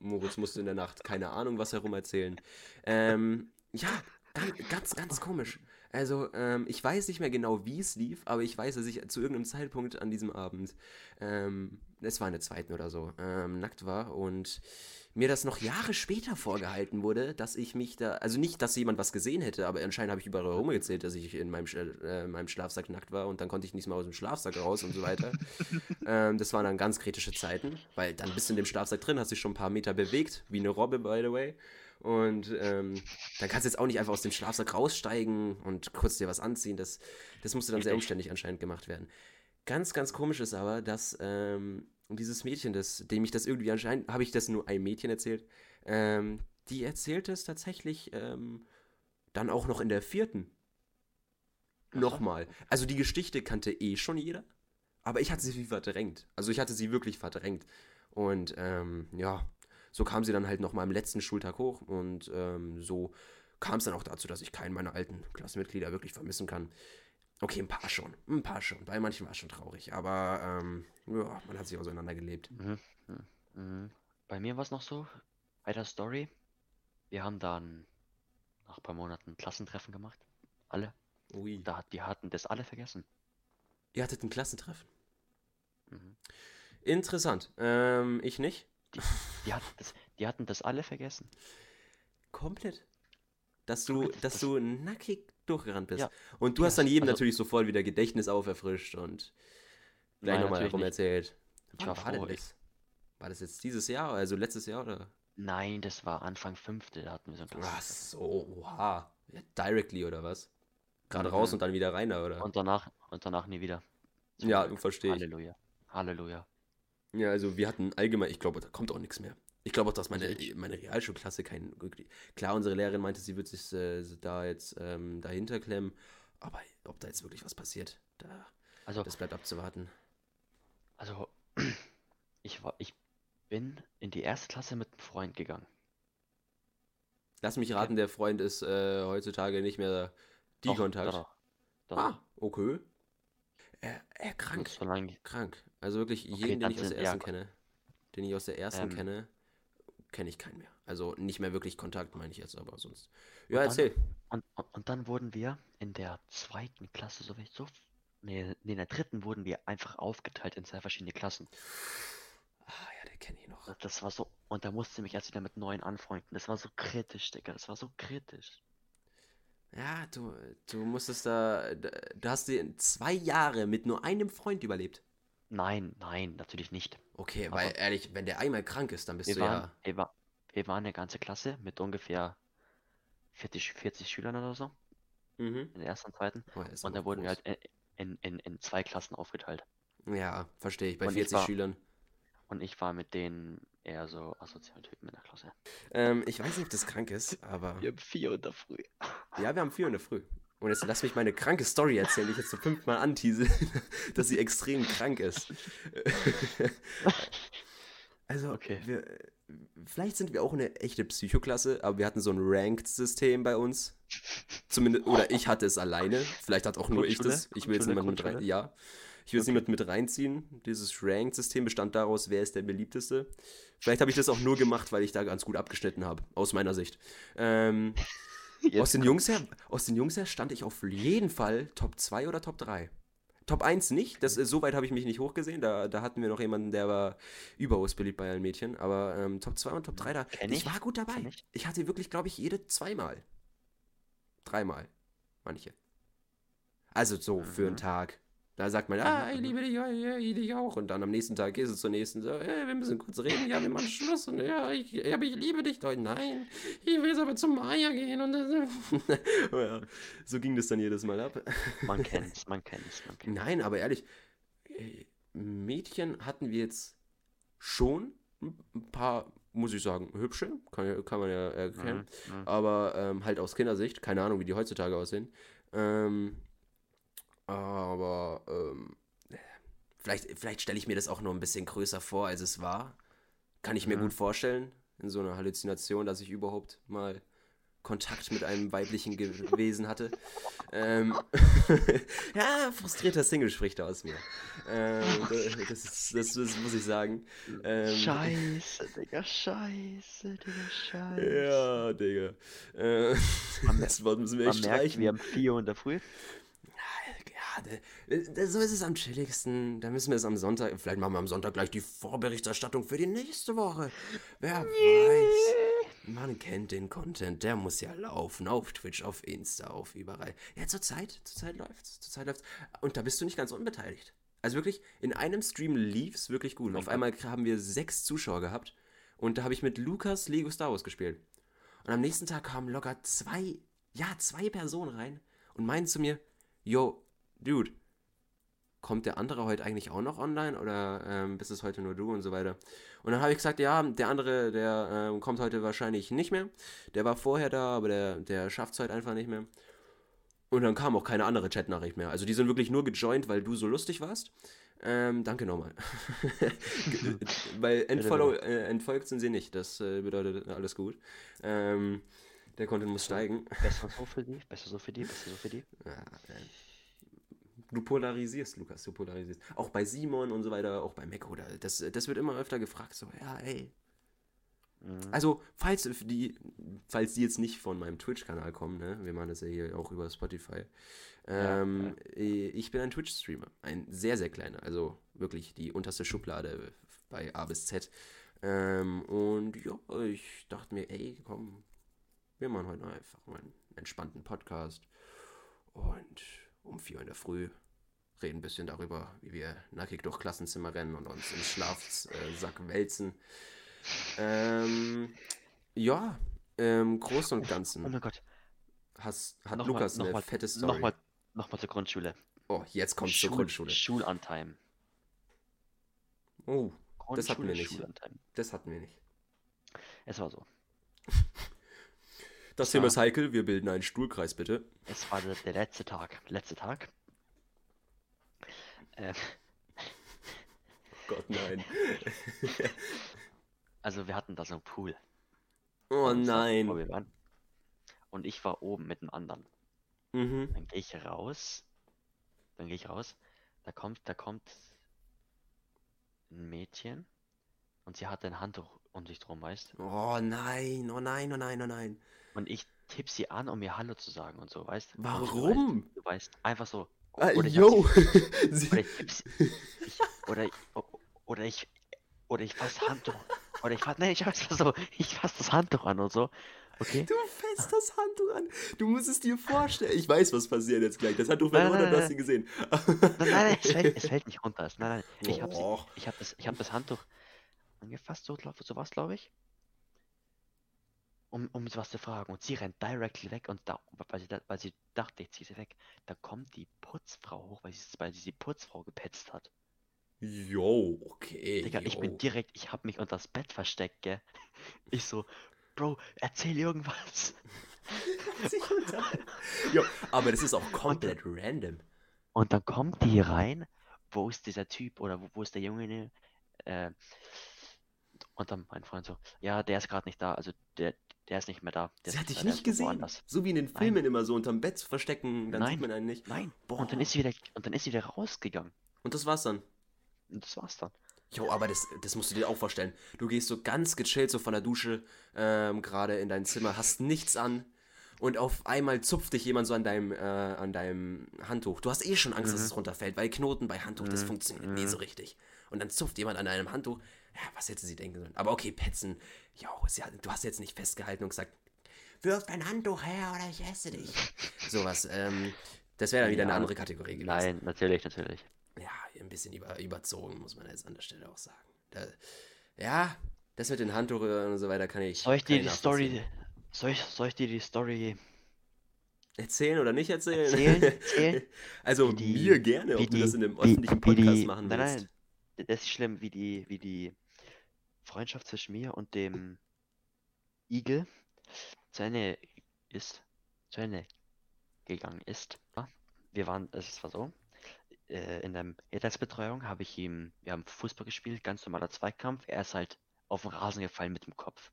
Moritz musste in der Nacht keine Ahnung was herum erzählen. Ähm, ja, Ganz, ganz, komisch. Also, ähm, ich weiß nicht mehr genau, wie es lief, aber ich weiß, dass ich zu irgendeinem Zeitpunkt an diesem Abend, ähm, es war in der zweiten oder so, ähm, nackt war und mir das noch Jahre später vorgehalten wurde, dass ich mich da, also nicht, dass jemand was gesehen hätte, aber anscheinend habe ich überall rumgezählt, dass ich in meinem, äh, meinem Schlafsack nackt war und dann konnte ich nicht mal aus dem Schlafsack raus und so weiter. ähm, das waren dann ganz kritische Zeiten, weil dann bist du in dem Schlafsack drin, hast dich schon ein paar Meter bewegt, wie eine Robbe, by the way. Und ähm, dann kannst du jetzt auch nicht einfach aus dem Schlafsack raussteigen und kurz dir was anziehen. Das, das musste dann sehr umständlich anscheinend gemacht werden. Ganz, ganz komisch ist aber, dass ähm, dieses Mädchen, das, dem ich das irgendwie anscheinend, habe ich das nur einem Mädchen erzählt, ähm, die erzählt es tatsächlich ähm, dann auch noch in der vierten. Nochmal. Also die Geschichte kannte eh schon jeder, aber ich hatte sie verdrängt. Also ich hatte sie wirklich verdrängt. Und ähm, ja, so kam sie dann halt nochmal am letzten Schultag hoch und ähm, so kam es dann auch dazu, dass ich keinen meiner alten Klassenmitglieder wirklich vermissen kann. Okay, ein paar schon. Ein paar schon. Bei manchen war es schon traurig. Aber ähm, ja, man hat sich auseinandergelebt. Mhm. Mhm. mhm. Bei mir war es noch so, bei der Story. Wir haben dann nach ein paar Monaten ein Klassentreffen gemacht. Alle. Ui. Da, die hatten das alle vergessen. Ihr hattet ein Klassentreffen? Mhm. Interessant. Ähm, ich nicht. Die, die, hatten das, die hatten das alle vergessen. Komplett. Dass du, dass du nackig durchgerannt bist. Ja. Und du ja, hast dann jedem also, natürlich sofort wieder Gedächtnis auferfrischt und gleich nochmal darum erzählt. Wann war, war denn das? War das jetzt dieses Jahr, also letztes Jahr oder? Nein, das war Anfang fünfte, da hatten wir so ein Ach so, oha. Ja, directly oder was? Gerade mhm. raus und dann wieder rein, oder? Und danach, und danach nie wieder. Zum ja, verstehe ich. Halleluja. Halleluja. Ja, also wir hatten allgemein, ich glaube, da kommt auch nichts mehr. Ich glaube auch, dass meine, meine Realschulklasse kein. Klar, unsere Lehrerin meinte, sie wird sich äh, da jetzt ähm, dahinter klemmen. Aber ob da jetzt wirklich was passiert, da, also, das bleibt abzuwarten. Also, ich, war, ich bin in die erste Klasse mit einem Freund gegangen. Lass mich raten, der Freund ist äh, heutzutage nicht mehr die Doch, Kontakt. Doch, doch. Ah, okay. Er, er krank. Krank. Also wirklich okay, jeden, den ich aus der ersten ja, kenne. Den ich aus der ersten ähm, kenne, kenne ich keinen mehr. Also nicht mehr wirklich Kontakt, meine ich jetzt, aber sonst. Ja, und erzähl. Dann, und, und, dann wurden wir in der zweiten Klasse, so wie ich so. Nee, in der dritten wurden wir einfach aufgeteilt in zwei verschiedene Klassen. Ah, ja, der kenne ich noch. Das war so. Und da musste ich mich erst wieder mit neuen anfreunden. Das war so kritisch, Digga. Das war so kritisch. Ja, du, du musstest da. Du hast dir zwei Jahre mit nur einem Freund überlebt. Nein, nein, natürlich nicht. Okay, Aber weil ehrlich, wenn der einmal krank ist, dann bist wir du waren, ja. Wir, war, wir waren eine ganze Klasse mit ungefähr 40, 40 Schülern oder so. Mhm. In der ersten und zweiten. Oh, und da wurden wir halt in, in, in zwei Klassen aufgeteilt. Ja, verstehe ich, bei und 40 ich war, Schülern. Und ich war mit denen eher so asozialen Typen in der Klasse. Ähm, ich weiß nicht, ob das krank ist, aber. Wir haben vier in der Früh. Ja, wir haben vier in der Früh. Und jetzt lass mich meine kranke Story erzählen, die ich jetzt so fünfmal antease, dass sie extrem krank ist. also, okay. wir, vielleicht sind wir auch eine echte Psychoklasse, aber wir hatten so ein Ranked-System bei uns. Zumindest, oder ich hatte es alleine. Vielleicht hat auch nur ich das. Ich will jetzt niemanden mit rein. Ja. Ich will jetzt okay. niemand mit reinziehen. Dieses Ranked-System bestand daraus, wer ist der beliebteste. Vielleicht habe ich das auch nur gemacht, weil ich da ganz gut abgeschnitten habe, aus meiner Sicht. Ähm, aus, den Jungs her, aus den Jungs her stand ich auf jeden Fall Top 2 oder Top 3. Top 1 nicht, das, so weit habe ich mich nicht hochgesehen. Da, da hatten wir noch jemanden, der war überaus beliebt bei allen Mädchen. Aber ähm, Top 2 und Top 3, da, ich? ich war gut dabei. Ich? ich hatte wirklich, glaube ich, jede zweimal. Dreimal. Manche. Also so mhm. für einen Tag. Da sagt man, ah, ich liebe dich, ja, ich dich auch. Und dann am nächsten Tag gehst du zur nächsten, so, hey, wir müssen kurz reden, ja, wir machen Schluss. Und ja, ich, aber ich liebe dich doch. Nein, ich will jetzt aber zum Maya gehen. Und ja, so ging das dann jedes Mal ab. Man kennt's, man kennt's, man kennt's. Nein, aber ehrlich, Mädchen hatten wir jetzt schon ein paar, muss ich sagen, hübsche, kann, kann man ja erkennen. Mhm, mhm. aber ähm, halt aus Kindersicht, keine Ahnung, wie die heutzutage aussehen. Ähm, aber ähm, vielleicht, vielleicht stelle ich mir das auch nur ein bisschen größer vor, als es war. Kann ich mir mhm. gut vorstellen, in so einer Halluzination, dass ich überhaupt mal Kontakt mit einem weiblichen Wesen hatte. Ähm, ja, frustrierter Single spricht da aus mir. Ähm, das, ist, das, das, muss ich sagen. Ähm, scheiße, Digga, scheiße, Digga, scheiße. Ja, Digga. Äh, Man, das Wort müssen wir man echt merkt, streichen. wir haben 4 Uhr in der Früh. Da- so ist es am chilligsten. Da müssen wir es am Sonntag. Vielleicht machen wir am Sonntag gleich die Vorberichterstattung für die nächste Woche. Wer weiß. Man kennt den Content, der muss ja laufen. Auf Twitch, auf Insta, auf überall. Ja, zurzeit, zurzeit läuft's. Zurzeit läuft's. Und da bist du nicht ganz unbeteiligt. Also wirklich, in einem Stream lief's wirklich gut. Und auf einmal haben wir sechs Zuschauer gehabt. Und da habe ich mit Lukas Lego Star Wars gespielt. Und am nächsten Tag kamen locker zwei, ja, zwei Personen rein und meinten zu mir, yo, Dude, kommt der andere heute eigentlich auch noch online oder ähm, bist es heute nur du und so weiter? Und dann habe ich gesagt, ja, der andere, der ähm, kommt heute wahrscheinlich nicht mehr. Der war vorher da, aber der, der schafft es heute einfach nicht mehr. Und dann kam auch keine andere Chatnachricht mehr. Also die sind wirklich nur gejoint, weil du so lustig warst. Ähm, danke nochmal. weil entfollow, äh, entfolgt sind sie nicht. Das äh, bedeutet alles gut. Ähm, der Content muss steigen. Besser so für die, besser so für die, besser so für die. Ja, äh, du polarisierst, Lukas, du polarisierst. Auch bei Simon und so weiter, auch bei da- das, das wird immer öfter gefragt, so, ja, ey. Mhm. Also, falls die, falls die jetzt nicht von meinem Twitch-Kanal kommen, ne, wir machen das ja hier auch über Spotify, Ja, ähm, äh, ich bin ein Twitch-Streamer, ein sehr, sehr kleiner, also wirklich die unterste Schublade bei A bis Z. Ähm, und ja, ich dachte mir, ey, komm, wir machen heute einfach mal einen entspannten Podcast. Und um vier Uhr in der Früh reden ein bisschen darüber, wie wir nackig durch Klassenzimmer rennen und uns im Schlafsack wälzen. Ähm, ja, im Großen und Oh Ganzen mein Gott. has, hat Nochmal- Lukas eine nochmal- fette Story. Nochmal, nochmal zur Grundschule. Oh, jetzt kommt zur Schul- Grundschule. Schulantime. Oh, Das hatten wir Grundschule, nicht. Schulantime. das hatten wir nicht. Es war so. Das. Thema ist heikel, wir bilden einen Stuhlkreis, bitte. Es war der, der letzte Tag. Letzte Tag. Ähm, Gott, nein. also wir hatten da so einen Pool. Oh Wo nein. wir waren. Und ich war oben mit dem anderen. Mhm. Dann gehe ich raus. Dann gehe ich raus. Da kommt, da kommt ein Mädchen und sie hat ein Handtuch um sich drum, weißt? Oh nein, oh nein, oh nein, oh nein. Und ich tipp sie an, um mir Hallo zu sagen und so, weißt? Und du Warum? Weißt, du weißt, einfach so. Ah, Oder ich hab yo. sie- Oder ich ich, oder, ich- oder ich, oder ich fass Handtuch, oder ich fass, nein, ich fass so, ich fass das Handtuch an und so. Okay? Du fässt das Handtuch an. Du musst es dir vorstellen. Ich weiß, was passiert jetzt gleich. Das Handtuch fällt runter, du hast ihn gesehen. Nein, nein, nein, es fällt, es fällt nicht runter. Es- Nein, nein, ich habe ich hab das, ich hab das Handtuch angefasst, so, so was, glaube ich. Um, um was zu fragen. Und sie rennt directly weg und da, weil sie, da, weil sie dachte, ich ziehe sie weg. Da kommt die Putzfrau hoch, weil sie, weil sie die Putzfrau gepetzt hat. Jo, okay. Digga, ich bin yo. direkt, ich hab mich unter das Bett versteckt, gell. Ich so, Bro, erzähl irgendwas. Jo, aber das ist auch komplett random. Und dann kommt die rein, wo ist dieser Typ oder wo, wo ist der Junge? Äh, und dann mein Freund so, ja, der ist gerade nicht da, also der, der ist nicht mehr da. Der Sie hat dich nicht gesehen. woanders. So wie in den Filmen immer so unterm Bett verstecken, dann Nein. sieht man einen nicht. Nein. Boah. Und dann ist sie wieder, und dann ist sie wieder rausgegangen. Und das war's dann. Und das war's dann. Jo, aber das, das musst du dir auch vorstellen. Du gehst so ganz gechillt so von der Dusche ähm, gerade in dein Zimmer, hast nichts an und auf einmal zupft dich jemand so an deinem, äh, an deinem Handtuch. Du hast eh schon Angst, dass Mhm. es runterfällt, weil Knoten bei Handtuch, das funktioniert nie so richtig. Und dann zupft jemand an deinem Handtuch. Ja, was hätte sie denken sollen? Aber okay, Petzen. Sie hat, du hast jetzt nicht festgehalten und gesagt, wirf dein Handtuch her oder ich esse dich. Sowas, ähm, das wäre dann wieder eine Ja. andere Kategorie gewesen. Nein, natürlich, natürlich. Ja, ein bisschen über, überzogen, muss man jetzt an der Stelle auch sagen. Da, ja, das mit den Handtuchen und so weiter kann ich. Soll ich dir die Story, soll ich, soll ich dir die Story Erzählen oder nicht erzählen? erzählen? erzählen? also die- mir gerne, ob du das in einem öffentlichen Podcast die- machen nein, willst. Nein, das ist schlimm, wie die, wie die Freundschaft zwischen mir und dem Igel zu Ende ist, zu Ende gegangen ist. Wir waren, es war so, äh, in der Mittagsbetreuung habe ich ihm, wir haben Fußball gespielt, ganz normaler Zweikampf, er ist halt auf den Rasen gefallen mit dem Kopf.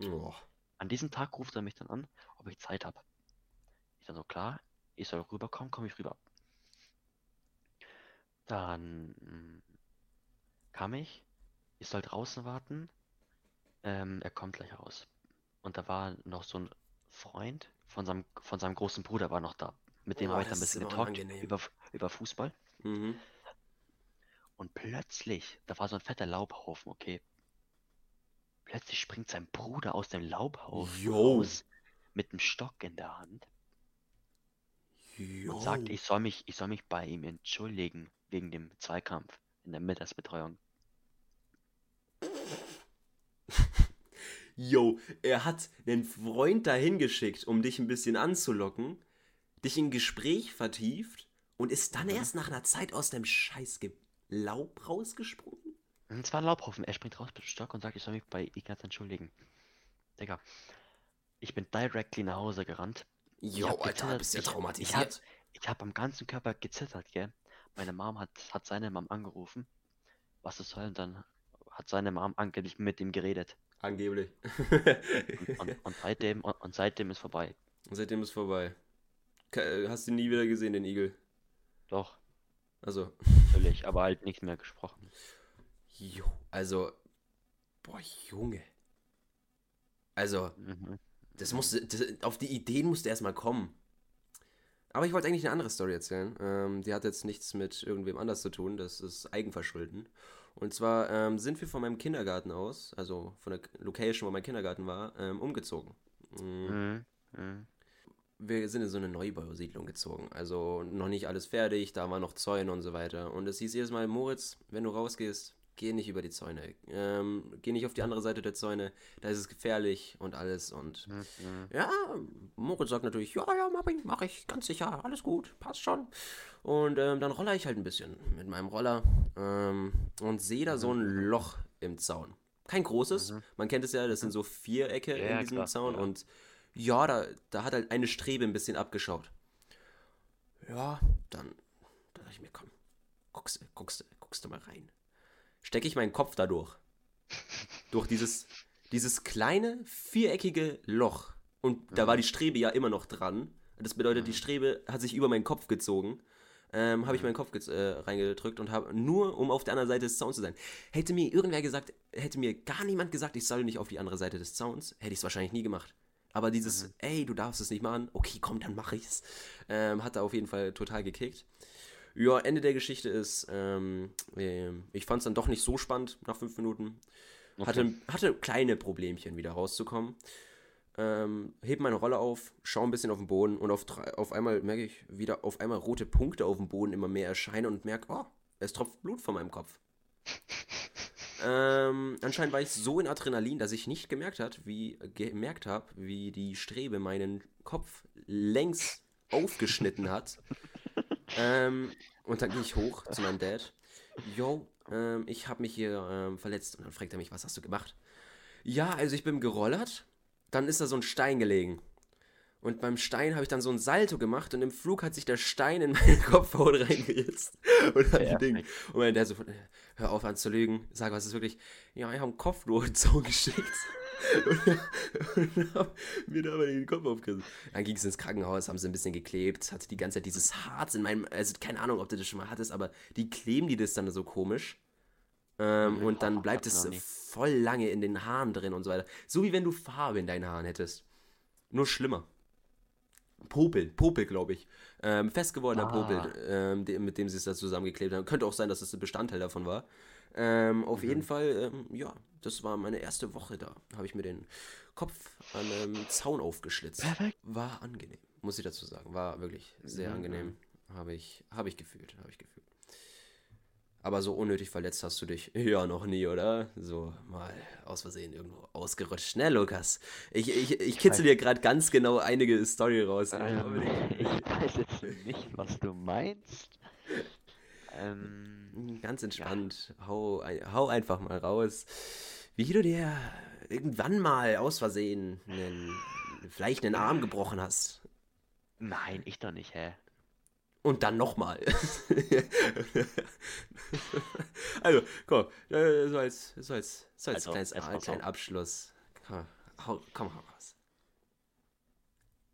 Oh, An diesem Tag ruft er mich dann an, ob ich Zeit habe. Ich dann so, klar, ich soll rüberkommen, komme ich rüber. Dann mm, kam ich, ich soll draußen warten, ähm, er kommt gleich raus. Und da war noch so ein Freund von seinem, von seinem großen Bruder war noch da. Mit dem Oh, habe ich dann ein bisschen getalkt über, über Fußball. Mhm. Und plötzlich, da war so ein fetter Laubhaufen, okay. Plötzlich springt sein Bruder aus dem Laubhaufen Jo. raus mit einem Stock in der Hand Jo. und sagt, ich soll mich, ich soll mich bei ihm entschuldigen wegen dem Zweikampf in der Mittagsbetreuung. Yo, er hat einen Freund dahin geschickt, um dich ein bisschen anzulocken, dich in Gespräch vertieft und ist dann Mhm. erst nach einer Zeit aus dem scheiß Laub rausgesprungen? Und es war ein Laubhaufen. Er springt raus mit dem Stock und sagt, ich soll mich bei Ignaz entschuldigen. Digga, ich bin directly nach Hause gerannt. Jo, hab Alter, gezittert, bist ja ich- ich hab- traumatisiert. Ich habe am ganzen Körper gezittert, gell? Meine Mom hat, hat seine Mom angerufen. Was es soll, und dann hat seine Mom angeblich mit ihm geredet. Angeblich. Und, und, und seitdem, und, und seitdem ist vorbei. Und seitdem ist vorbei. Ke- Hast du nie wieder gesehen, den Igel? Doch, Also, natürlich, aber halt nicht mehr gesprochen. jo, also, boah, Junge. Also, Mhm. Das musste, das, auf die Ideen musste erstmal kommen. Aber ich wollte eigentlich eine andere Story erzählen. Ähm, die hat jetzt nichts mit irgendwem anders zu tun. Das ist Eigenverschulden. Und zwar ähm, sind wir von meinem Kindergarten aus, also von der Location, wo mein Kindergarten war, ähm, umgezogen. Mm, Mhm. Mhm. Wir sind in so eine Neubausiedlung gezogen. Also noch nicht alles fertig, da waren noch Zäune und so weiter. Und es hieß jedes Mal, Moritz, wenn du rausgehst, geh nicht über die Zäune. Ähm, geh nicht auf die andere Seite der Zäune, da ist es gefährlich und alles. Und Mhm. ja, Moritz sagt natürlich, ja, ja, mach ich, mach ich, ganz sicher, alles gut, passt schon. Und ähm, dann roller ich halt ein bisschen mit meinem Roller ähm, und sehe da so ein Loch im Zaun. Kein großes, man kennt es ja, das sind so Vierecke Ja, in diesem klar, Zaun ja. und ja, da, da hat halt eine Strebe ein bisschen abgeschaut. Ja, dann, da dachte ich mir, komm, guckst, guckst, guckst du mal rein. Stecke ich meinen Kopf da durch. dieses, dieses kleine, viereckige Loch. Und da war die Strebe ja immer noch dran. Das bedeutet, die Strebe hat sich über meinen Kopf gezogen. Ähm, habe ich meinen Kopf äh, reingedrückt und habe nur, um auf der anderen Seite des Zauns zu sein. Hätte mir irgendwer gesagt, hätte mir gar niemand gesagt, ich soll nicht auf die andere Seite des Zauns, hätte ich es wahrscheinlich nie gemacht. Aber dieses, ey, du darfst es nicht machen, okay, komm, dann mache ich's, ähm, hat er auf jeden Fall total gekickt. Ja, Ende der Geschichte ist, ähm, ähm, ich fand es dann doch nicht so spannend nach fünf Minuten. Hatte, hatte kleine Problemchen, wieder rauszukommen. Ähm, heb meine Rolle auf, schau ein bisschen auf den Boden und auf, drei, auf einmal merke ich wieder auf einmal rote Punkte auf dem Boden immer mehr erscheinen und merke, oh, es tropft Blut von meinem Kopf. ähm, anscheinend war ich so in Adrenalin, dass ich nicht gemerkt hat, wie gemerkt habe, wie die Strebe meinen Kopf längs aufgeschnitten hat. Ähm, und dann gehe ich hoch zu meinem Dad. Yo, ähm, ich habe mich hier ähm, verletzt. Und dann fragt er mich, was hast du gemacht? Ja, also ich bin gerollert. Dann ist da so ein Stein gelegen. Und beim Stein habe ich dann so ein Salto gemacht und im Flug hat sich der Stein in meine Kopfhaut reingeritzt. Und dann Perfekt. Ding. Und mein Dad so, äh, hör auf an zu lügen. Sag, was ist wirklich? Ja, ich habe einen Kopf durch den Zaun geschickt. Und und hab mir da aber den Kopf aufgerissen. Dann ging es ins Krankenhaus, haben sie ein bisschen geklebt, hatte die ganze Zeit dieses Harz in meinem, also keine Ahnung, ob du das schon mal hattest, aber die kleben die das dann so komisch. Ähm, und dann bleibt es voll lange in den Haaren drin und so weiter. So wie wenn du Farbe in deinen Haaren hättest. Nur schlimmer. Popel, Popel, glaube ich. Ähm, festgewordener Ah. Popel, ähm, mit dem sie es da zusammengeklebt haben. Könnte auch sein, dass es ein Bestandteil davon war. Ähm, auf jeden Fall, ähm, ja, das war meine erste Woche da. Habe ich mir den Kopf an einem Zaun aufgeschlitzt. Perfekt. War angenehm, muss ich dazu sagen. War wirklich sehr Mhm. angenehm. Habe ich, habe ich gefühlt, habe ich gefühlt. Aber so unnötig verletzt hast du dich ja noch nie, oder? So mal aus Versehen irgendwo ausgerutscht. Ne, Lukas? Ich, ich, ich kitzel dir gerade ganz genau einige Story raus. Ähm, ich weiß jetzt nicht, was du meinst. Ähm, Ganz entspannt. Hau, ein- hau einfach mal raus. Wie du dir irgendwann mal aus Versehen einen, vielleicht einen Arm gebrochen hast. nein, ich doch nicht, hä? Und dann nochmal. also, komm, äh, so als, so als, so als Also, kleines, erst mal so. kleinen Abschluss. Komm, hau, komm, hau raus.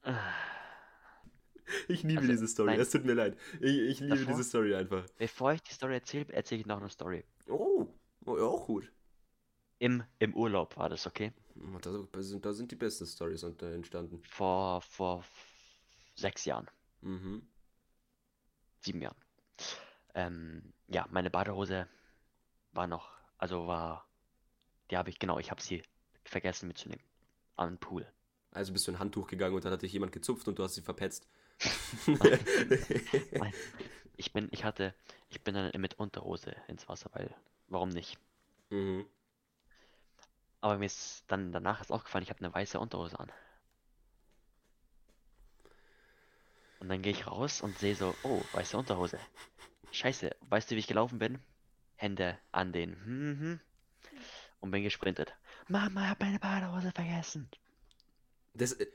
Ah, Ich liebe Also, diese Story. nein. Es tut mir leid. Ich, ich liebe Davor? diese Story einfach. Bevor ich die Story erzähle, erzähle ich noch eine Story. Oh, oh ja, auch gut. Im, Im Urlaub war das, okay? Oh, Da sind, da sind die besten Stories entstanden. Vor, vor sechs Jahren, Mhm. sieben Jahren. Ähm, ja, meine Badehose war noch, also war, die habe ich, genau, ich habe sie vergessen mitzunehmen. An den Pool. Also bist du in ein Handtuch gegangen und dann hat dich jemand gezupft und du hast sie verpetzt. Ich bin, ich hatte, ich bin dann mit Unterhose ins Wasser, weil, warum nicht? mhm. Aber mir ist dann danach ist aufgefallen, ich habe eine weiße Unterhose an. Und dann gehe ich raus und sehe so, oh, weiße Unterhose. Scheiße, weißt du, wie ich gelaufen bin? Hände an den hm, hm, und bin gesprintet. Mama, hab meine Badehose vergessen. Das, äh,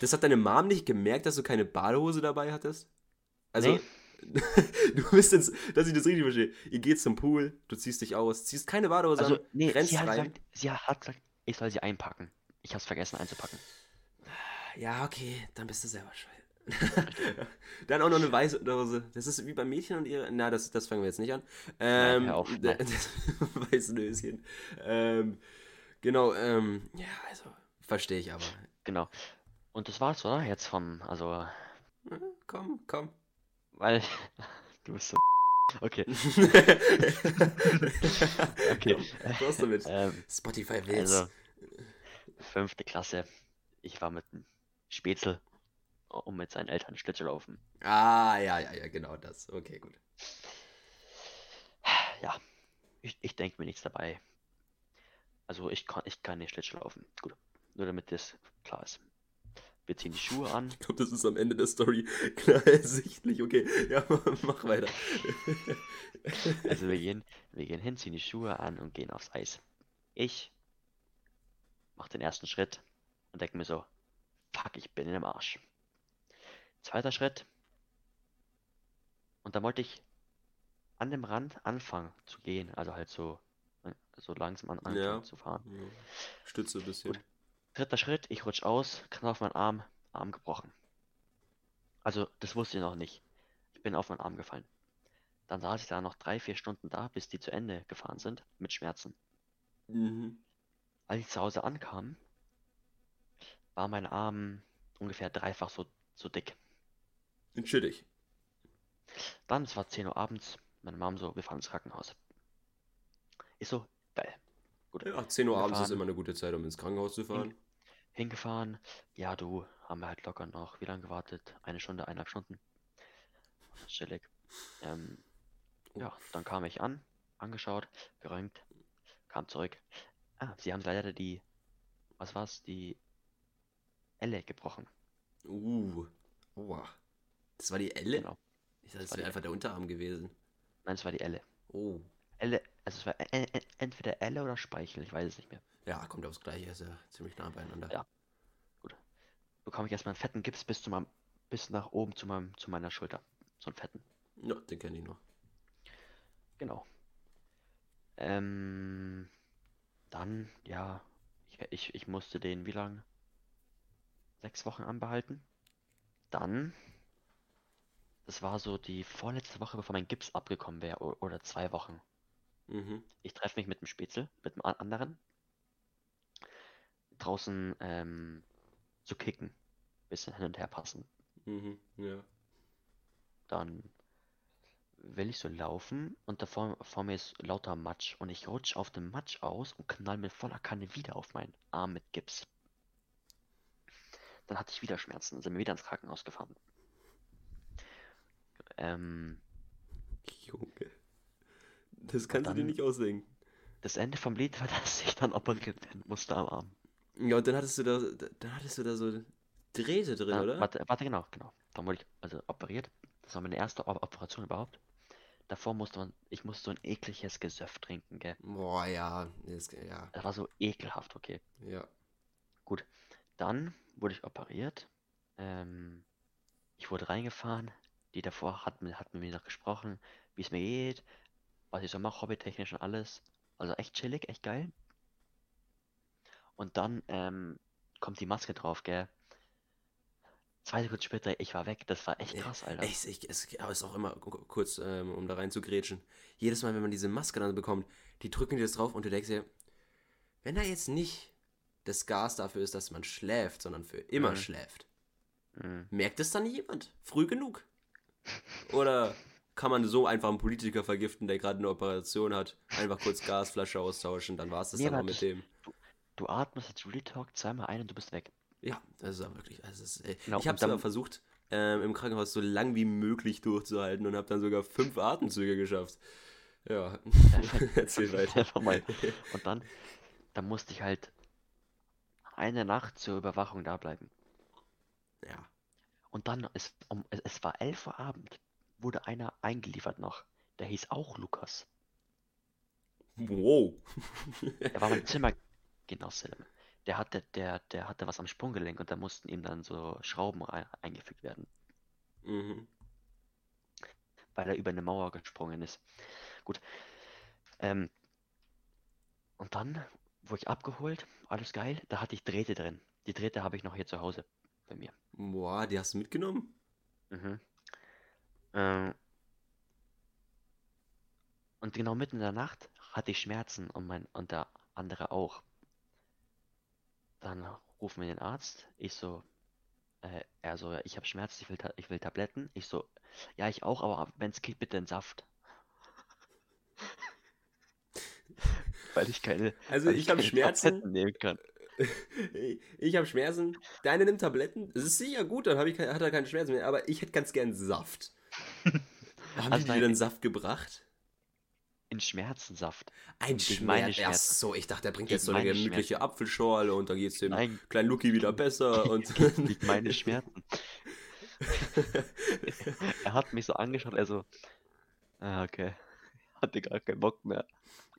das hat deine Mom nicht gemerkt, dass du keine Badehose dabei hattest? Also, Nee. du bist jetzt, dass ich das richtig verstehe. Ihr geht zum Pool, du ziehst dich aus, ziehst keine Badehose Also, an, nee, rennst sie hat rein. gesagt, sie hat gesagt, ich soll sie einpacken. Ich hab's vergessen einzupacken. Ja, okay, dann bist du selber schuld. dann auch noch eine weiße Unterhose. Das ist wie beim Mädchen und ihre. Na, das, das fangen wir jetzt nicht an. Ähm, hör auf, nein. Das weiße Nöschen. Ähm, genau, ähm, ja, also, verstehe ich aber. Genau. Und das war's, oder? Jetzt vom, also, Komm, komm. weil, du bist so, okay, okay. Was damit? Ähm, Spotify will's. Also, fünfte Klasse. Ich war mit einem Spätzle, um mit seinen Eltern Schlittschuh laufen. Ah, ja, ja, ja, genau das. Okay, gut. Ja, ich, ich denke mir nichts dabei. Also ich kann, ich kann nicht Schlittschuh laufen. Gut, nur damit das klar ist. Wir ziehen die Schuhe an. Ich glaube, das ist am Ende der Story klar ersichtlich. Okay, ja, mach weiter. Also wir gehen, wir gehen hin, ziehen die Schuhe an und gehen aufs Eis. Ich mach den ersten Schritt und denke mir so, fuck, ich bin im Arsch. Zweiter Schritt. Und dann wollte ich an dem Rand anfangen zu gehen, also halt so, so langsam an, anfangen Ja. zu fahren. Ja, Stütze ein bisschen. Gut. Dritter Schritt, ich rutsch aus, knall auf meinen Arm, Arm gebrochen. Also, das wusste ich noch nicht. Ich bin auf meinen Arm gefallen. Dann saß ich da noch drei, vier Stunden da, bis die zu Ende gefahren sind, mit Schmerzen. Mhm. Als ich zu Hause ankam, war mein Arm ungefähr dreifach so, so dick. Chillig. Dann, es war 10 Uhr abends, meine Mom so, wir fahren ins Krankenhaus. Ich so, geil. Ja, 10 Uhr abends ist Gefahren. immer eine gute Zeit, um ins Krankenhaus zu fahren. Hingefahren, ja du, haben wir halt locker noch, wie lange gewartet? Eine Stunde, eineinhalb Stunden. Chillig. Ähm, ja, dann kam ich an, angeschaut, geröntgt, kam zurück. Ah, sie haben leider die, was war's, die Elle gebrochen. Uh. Oha. Das war die Elle? Genau. Ich dachte, das war wäre einfach der Unterarm gewesen. Nein, es war die Elle. Oh. Elle, also es war e- e- entweder Elle oder Speichel, ich weiß es nicht mehr. Ja, kommt aufs Gleiche, ist ja ziemlich nah beieinander. Ja. Bekam ich erstmal einen fetten Gips bis zu meinem, bis nach oben zu meinem, zu meiner Schulter. So einen fetten. Ja, den kenne ich noch. Genau. Ähm, dann, ja, ich, ich, ich musste den wie lang? Sechs Wochen anbehalten. Dann, das war so die vorletzte Woche, bevor mein Gips abgekommen wäre, oder zwei Wochen. Mhm. Ich treffe mich mit dem Spätzle, mit a- anderen, draußen ähm, zu kicken. Bisschen hin und her passen. Mhm. Ja. Dann will ich so laufen und da vor, vor mir ist lauter Matsch und ich rutsch auf dem Matsch aus und knall mit voller Kanne wieder auf meinen Arm mit Gips. Dann hatte ich wieder Schmerzen und sind wir wieder ins Krankenhaus gefahren. Ähm, Junge. Das kannst du dir dann- nicht ausdenken. das Ende vom Lied war, dass ich dann operiert werden musste am Arm. Ja, und dann hattest du da, dann hattest du da so Drähte drin, Ah, oder? Warte, warte, genau, genau. Dann wurde ich also operiert. Das war meine erste Operation überhaupt. Davor musste man, ich musste so ein ekliges Gesöff trinken, gell. Boah, ja. Das, ja. Das war so ekelhaft, okay. Ja. Dann wurde ich operiert. Ähm, ich wurde reingefahren. Die davor hat, hat mit mir noch gesprochen, wie es mir geht, was ich so mache, hobbytechnisch und alles. Also echt chillig, echt geil. Und dann ähm, kommt die Maske drauf, gell? Zwei Sekunden später, ich war weg. Das war echt krass, Alter. Ich, ich, es ist auch immer ku- kurz, ähm, um da rein zu grätschen. Jedes Mal, wenn man diese Maske dann bekommt, die drücken dir das drauf und du denkst dir, wenn da jetzt nicht das Gas dafür ist, dass man schläft, sondern für immer Mhm. schläft, Mhm. merkt es dann jemand? Früh genug? Oder kann man so einfach einen Politiker vergiften, der gerade eine Operation hat, einfach kurz Gasflasche austauschen, dann war es das Nee, dann auch aber mit dem. Du atmest jetzt Real Talk zweimal ein und du bist weg. Ja, das ist ja wirklich. Also es ist, äh, Genau, ich habe dann- sogar versucht, ähm, im Krankenhaus so lang wie möglich durchzuhalten und habe dann sogar fünf Atemzüge geschafft. Ja, erzähl weiter. Und dann, dann musste ich halt eine Nacht zur Überwachung da bleiben. Ja. Und dann, ist, um, es, es war 11 Uhr Abend, wurde einer eingeliefert noch. Der hieß auch Lukas. Wow. Er war mein Zimmergenosse. Der hatte, der, der hatte was am Sprunggelenk und da mussten ihm dann so Schrauben eingefügt werden, mhm. weil er über eine Mauer gesprungen ist. Gut. Ähm, und dann wurde ich abgeholt, alles geil. Da hatte ich Drähte drin. Die Drähte habe ich noch hier zu Hause bei mir. Boah, die hast du mitgenommen? Mhm. Ähm, und genau mitten in der Nacht hatte ich Schmerzen und mein und der andere auch. Dann rufen wir den Arzt. Ich so, äh, er so, ja, ich habe Schmerzen, ich will, ich will Tabletten. Ich so, ja, ich auch, aber wenn es geht, bitte in Saft. Weil ich keine, Also weil ich habe Schmerzen. Tabletten nehmen kann. Ich habe Schmerzen. Deine nimmt Tabletten. Das ist sicher gut, dann ich, hat er keine Schmerzen mehr. Aber ich hätte ganz gern Saft. Haben Also die dir dann Saft gebracht? In Schmerzensaft. Ein Schmerz. Ach Schmerzen. so, ich dachte, der bringt Gegen jetzt so eine gemütliche Apfelschorle und dann geht's dem Nein, kleinen Lucky wieder besser und gegen meine Schmerzen. Er hat mich so angeschaut, er so, ah, okay, hatte gar keinen Bock mehr.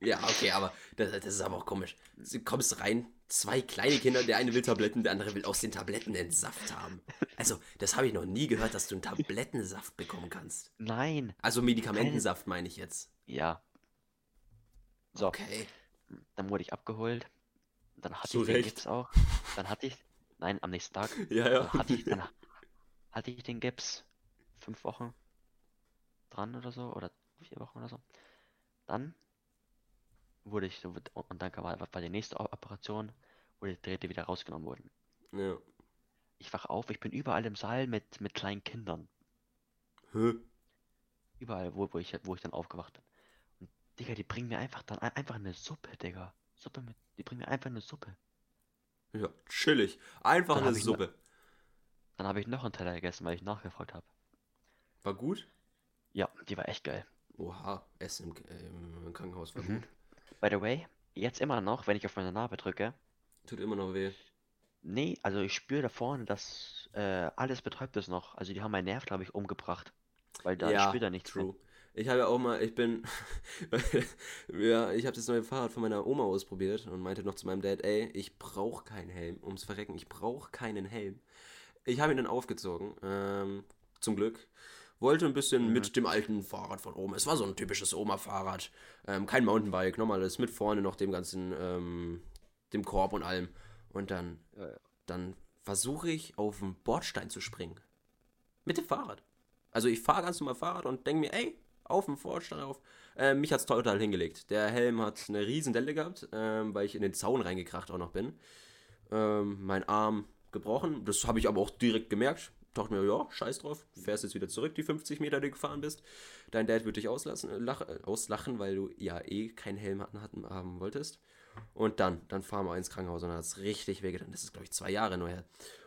Ja, okay, aber das, das ist aber auch komisch. Du kommst rein, zwei kleine Kinder, der eine will Tabletten, der andere will aus den Tabletten den Saft haben. Also, das habe ich noch nie gehört, dass du einen Tablettensaft bekommen kannst. Nein, Also Medikamentensaft meine ich jetzt. ja. So, Okay. dann wurde ich abgeholt. Dann hatte Zu ich den Recht. Gips auch. Dann hatte ich, nein, am nächsten Tag Ja, ja. dann hatte ich, dann hatte ich den Gips fünf Wochen dran oder so, oder vier Wochen oder so. Dann wurde ich so, und dann war, war die nächste Operation, wo die Drähte wieder rausgenommen wurden. ja. Ich wach auf, ich bin überall im Saal mit, mit kleinen Kindern. Hä? Überall, wo, wo ich, wo ich dann aufgewacht bin. Digga, die bringen mir einfach dann ein- einfach eine Suppe, Digga. Suppe mit, die bringen mir einfach eine Suppe. Ja, chillig. Einfach Dann eine ne- Suppe. Dann habe ich noch einen Teller gegessen, weil ich nachgefragt habe. War gut? Ja, die war echt geil. Oha, Essen im, im Krankenhaus war Mhm. gut. By the way, jetzt immer noch, wenn ich auf meine Narbe drücke, Tut immer noch weh. nee, also ich spüre da vorne, dass äh, alles betäubt ist noch. Also die haben meinen Nerv, glaube ich, umgebracht. Weil da, ich spüre da nichts mehr. Ich habe ja auch mal, ich bin, ja, ich habe das neue Fahrrad von meiner Oma ausprobiert und meinte noch zu meinem Dad, ey, ich brauche keinen Helm, ums Verrecken, ich brauche keinen Helm. Ich habe ihn dann aufgezogen, ähm, zum Glück. Wollte ein bisschen Mhm. mit dem alten Fahrrad von Oma. Es war so ein typisches Oma-Fahrrad. Ähm, kein Mountainbike, normales, mit vorne noch dem ganzen, ähm, dem Korb und allem. Und dann, Ja, ja. dann versuche ich auf den Bordstein zu springen. Mit dem Fahrrad. Also ich fahre ganz normal Fahrrad und denke mir, ey, auf dem Bordstein auf. Äh, mich hat's total hingelegt. Der Helm hat eine riesen Delle gehabt, ähm, weil ich in den Zaun reingekracht auch noch bin. Ähm, mein Arm gebrochen. Das habe ich aber auch direkt gemerkt. Dachte mir, ja, scheiß drauf. Fährst jetzt wieder zurück, die 50 Meter, die du gefahren bist. Dein Dad wird dich auslassen, äh, lach, äh, auslachen, weil du ja eh keinen Helm hatten, hatten, haben wolltest. Und dann, dann fahren wir ins Krankenhaus und dann hat es richtig wehgetan. Das ist, glaube ich, zwei Jahre nur her.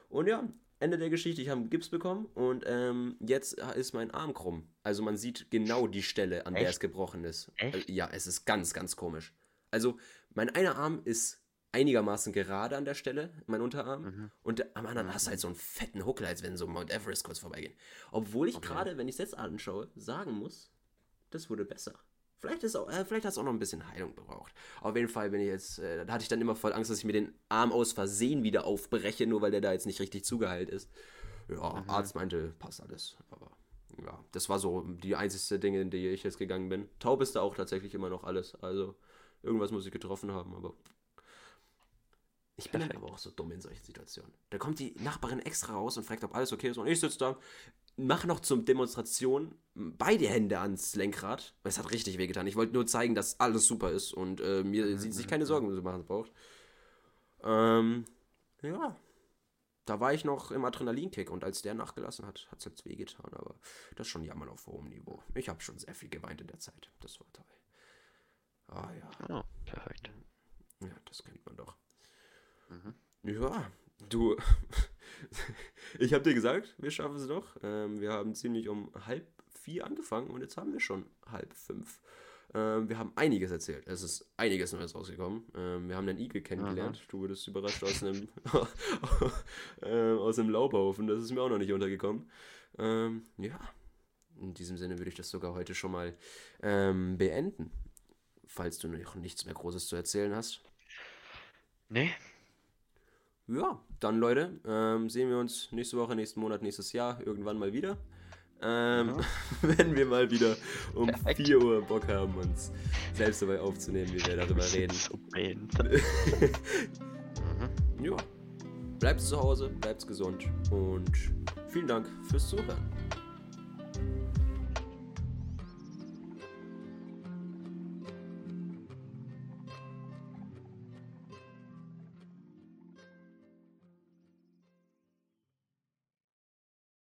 Und ja, Ende der Geschichte, ich habe einen Gips bekommen und ähm, jetzt ist mein Arm krumm. Also man sieht genau die Stelle, an der Echt? es gebrochen ist. Echt? Äh, Ja, es ist ganz, ganz komisch. Also mein einer Arm ist einigermaßen gerade an der Stelle, mein Unterarm. Mhm. Und der- am anderen hast du halt so einen fetten Huckel, als wenn so Mount Everest kurz vorbeigehen. Obwohl ich Okay. gerade, wenn ich es jetzt anschaue, sagen muss, das wurde besser. Vielleicht, ist auch, äh, vielleicht hat es auch noch ein bisschen Heilung gebraucht. Auf jeden Fall bin ich jetzt, äh, da hatte ich dann immer voll Angst, dass ich mir den Arm aus Versehen wieder aufbreche, nur weil der da jetzt nicht richtig zugeheilt ist. Ja, Mhm. Arzt meinte, passt alles. Aber ja, das war so die einzigste Dinge, in die ich jetzt gegangen bin. Taub ist da auch tatsächlich immer noch alles. Also irgendwas muss ich getroffen haben, aber Ich bin dann aber auch so dumm in solchen Situationen. Da kommt die Nachbarin extra raus und fragt, ob alles okay ist. Und ich sitze da, mache noch zum Demonstration beide Hände ans Lenkrad. Es hat richtig wehgetan. Ich wollte nur zeigen, dass alles super ist und äh, mir mhm. sich keine Sorgen zu machen braucht. Ähm, ja. Da war ich noch im Adrenalinkick und als der nachgelassen hat, hat es jetzt wehgetan. Aber das ist schon jammern auf hohem Niveau. Ich habe schon sehr viel geweint in der Zeit. Das war toll. Ah ja. Oh, perfekt. Ja, das kennt man doch. Mhm. Ja, du. ich habe dir gesagt, wir schaffen es doch. Ähm, wir haben ziemlich um halb vier angefangen und jetzt haben wir schon halb fünf. Ähm, wir haben einiges erzählt. Es ist einiges Neues rausgekommen. Ähm, wir haben den Igel kennengelernt. Aha. Du wurdest überrascht aus einem, äh, aus einem Laubhaufen. Das ist mir auch noch nicht untergekommen. Ähm, ja, in diesem Sinne würde ich das sogar heute schon mal ähm, beenden. Falls du noch nichts mehr Großes zu erzählen hast. Nee. Ja, dann Leute, ähm, sehen wir uns nächste Woche, nächsten Monat, nächstes Jahr irgendwann mal wieder. Ähm, mhm. wenn wir mal wieder um Perfekt. 4 Uhr Bock haben, uns selbst dabei aufzunehmen, wie wir darüber reden. So mhm. Ja. Bleibt zu Hause, bleibt gesund und vielen Dank fürs Zuhören.